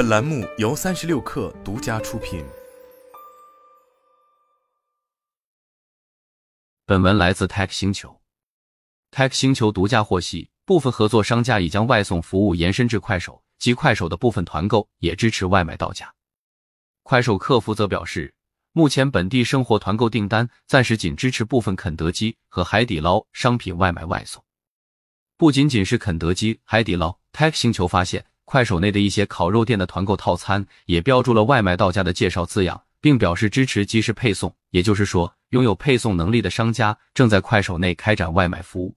本栏目由三十六氪独家出品。本文来自 Tech 星球。Tech 星球独家获悉，部分合作商家已将外送服务延伸至快手，及快手的部分团购也支持外卖到家。快手客服则表示，目前本地生活团购订单暂时仅支持部分肯德基和海底捞商品外卖外送。不仅仅是肯德基、海底捞，Tech 星球发现。快手内的一些烤肉店的团购套餐也标注了“外卖到家”的介绍字样，并表示支持即时配送。也就是说，拥有配送能力的商家正在快手内开展外卖服务。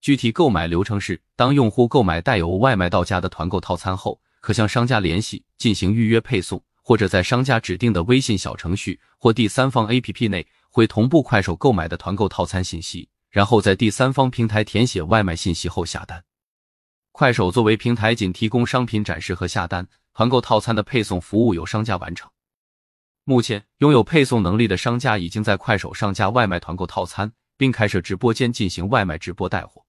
具体购买流程是：当用户购买带有“外卖到家”的团购套餐后，可向商家联系进行预约配送，或者在商家指定的微信小程序或第三方 APP 内会同步快手购买的团购套餐信息，然后在第三方平台填写外卖信息后下单。快手作为平台，仅提供商品展示和下单，团购套餐的配送服务由商家完成。目前，拥有配送能力的商家已经在快手上架外卖团购套餐，并开设直播间进行外卖直播带货。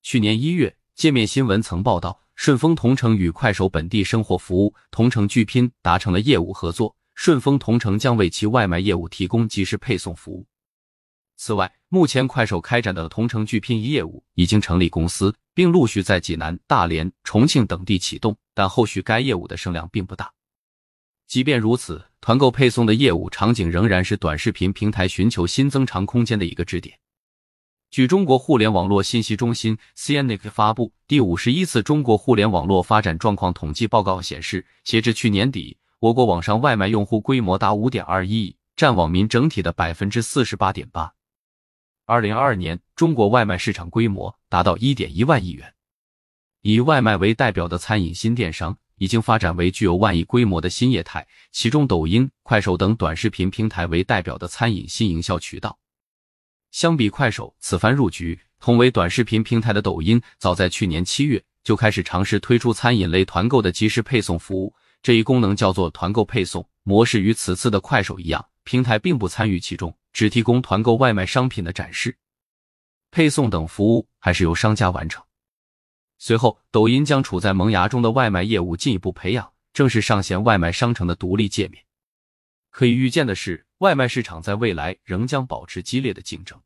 去年一月，界面新闻曾报道，顺丰同城与快手本地生活服务同城聚拼达成了业务合作，顺丰同城将为其外卖业务提供即时配送服务。此外，目前快手开展的同城聚拼业务已经成立公司，并陆续在济南、大连、重庆等地启动，但后续该业务的声量并不大。即便如此，团购配送的业务场景仍然是短视频平台寻求新增长空间的一个支点。据中国互联网络信息中心 （CNNIC） 发布第五十一次中国互联网络发展状况统计报告显示，截至去年底，我国网上外卖用户规模达五点二一亿，占网民整体的百分之四十八点八。二零二二年，中国外卖市场规模达到一点一万亿元。以外卖为代表的餐饮新电商已经发展为具有万亿规模的新业态，其中抖音、快手等短视频平台为代表的餐饮新营销渠道。相比快手此番入局，同为短视频平台的抖音，早在去年七月就开始尝试推出餐饮类团购的即时配送服务，这一功能叫做团购配送模式，与此次的快手一样，平台并不参与其中。只提供团购外卖商品的展示、配送等服务，还是由商家完成。随后，抖音将处在萌芽中的外卖业务进一步培养，正式上线外卖商城的独立界面。可以预见的是，外卖市场在未来仍将保持激烈的竞争。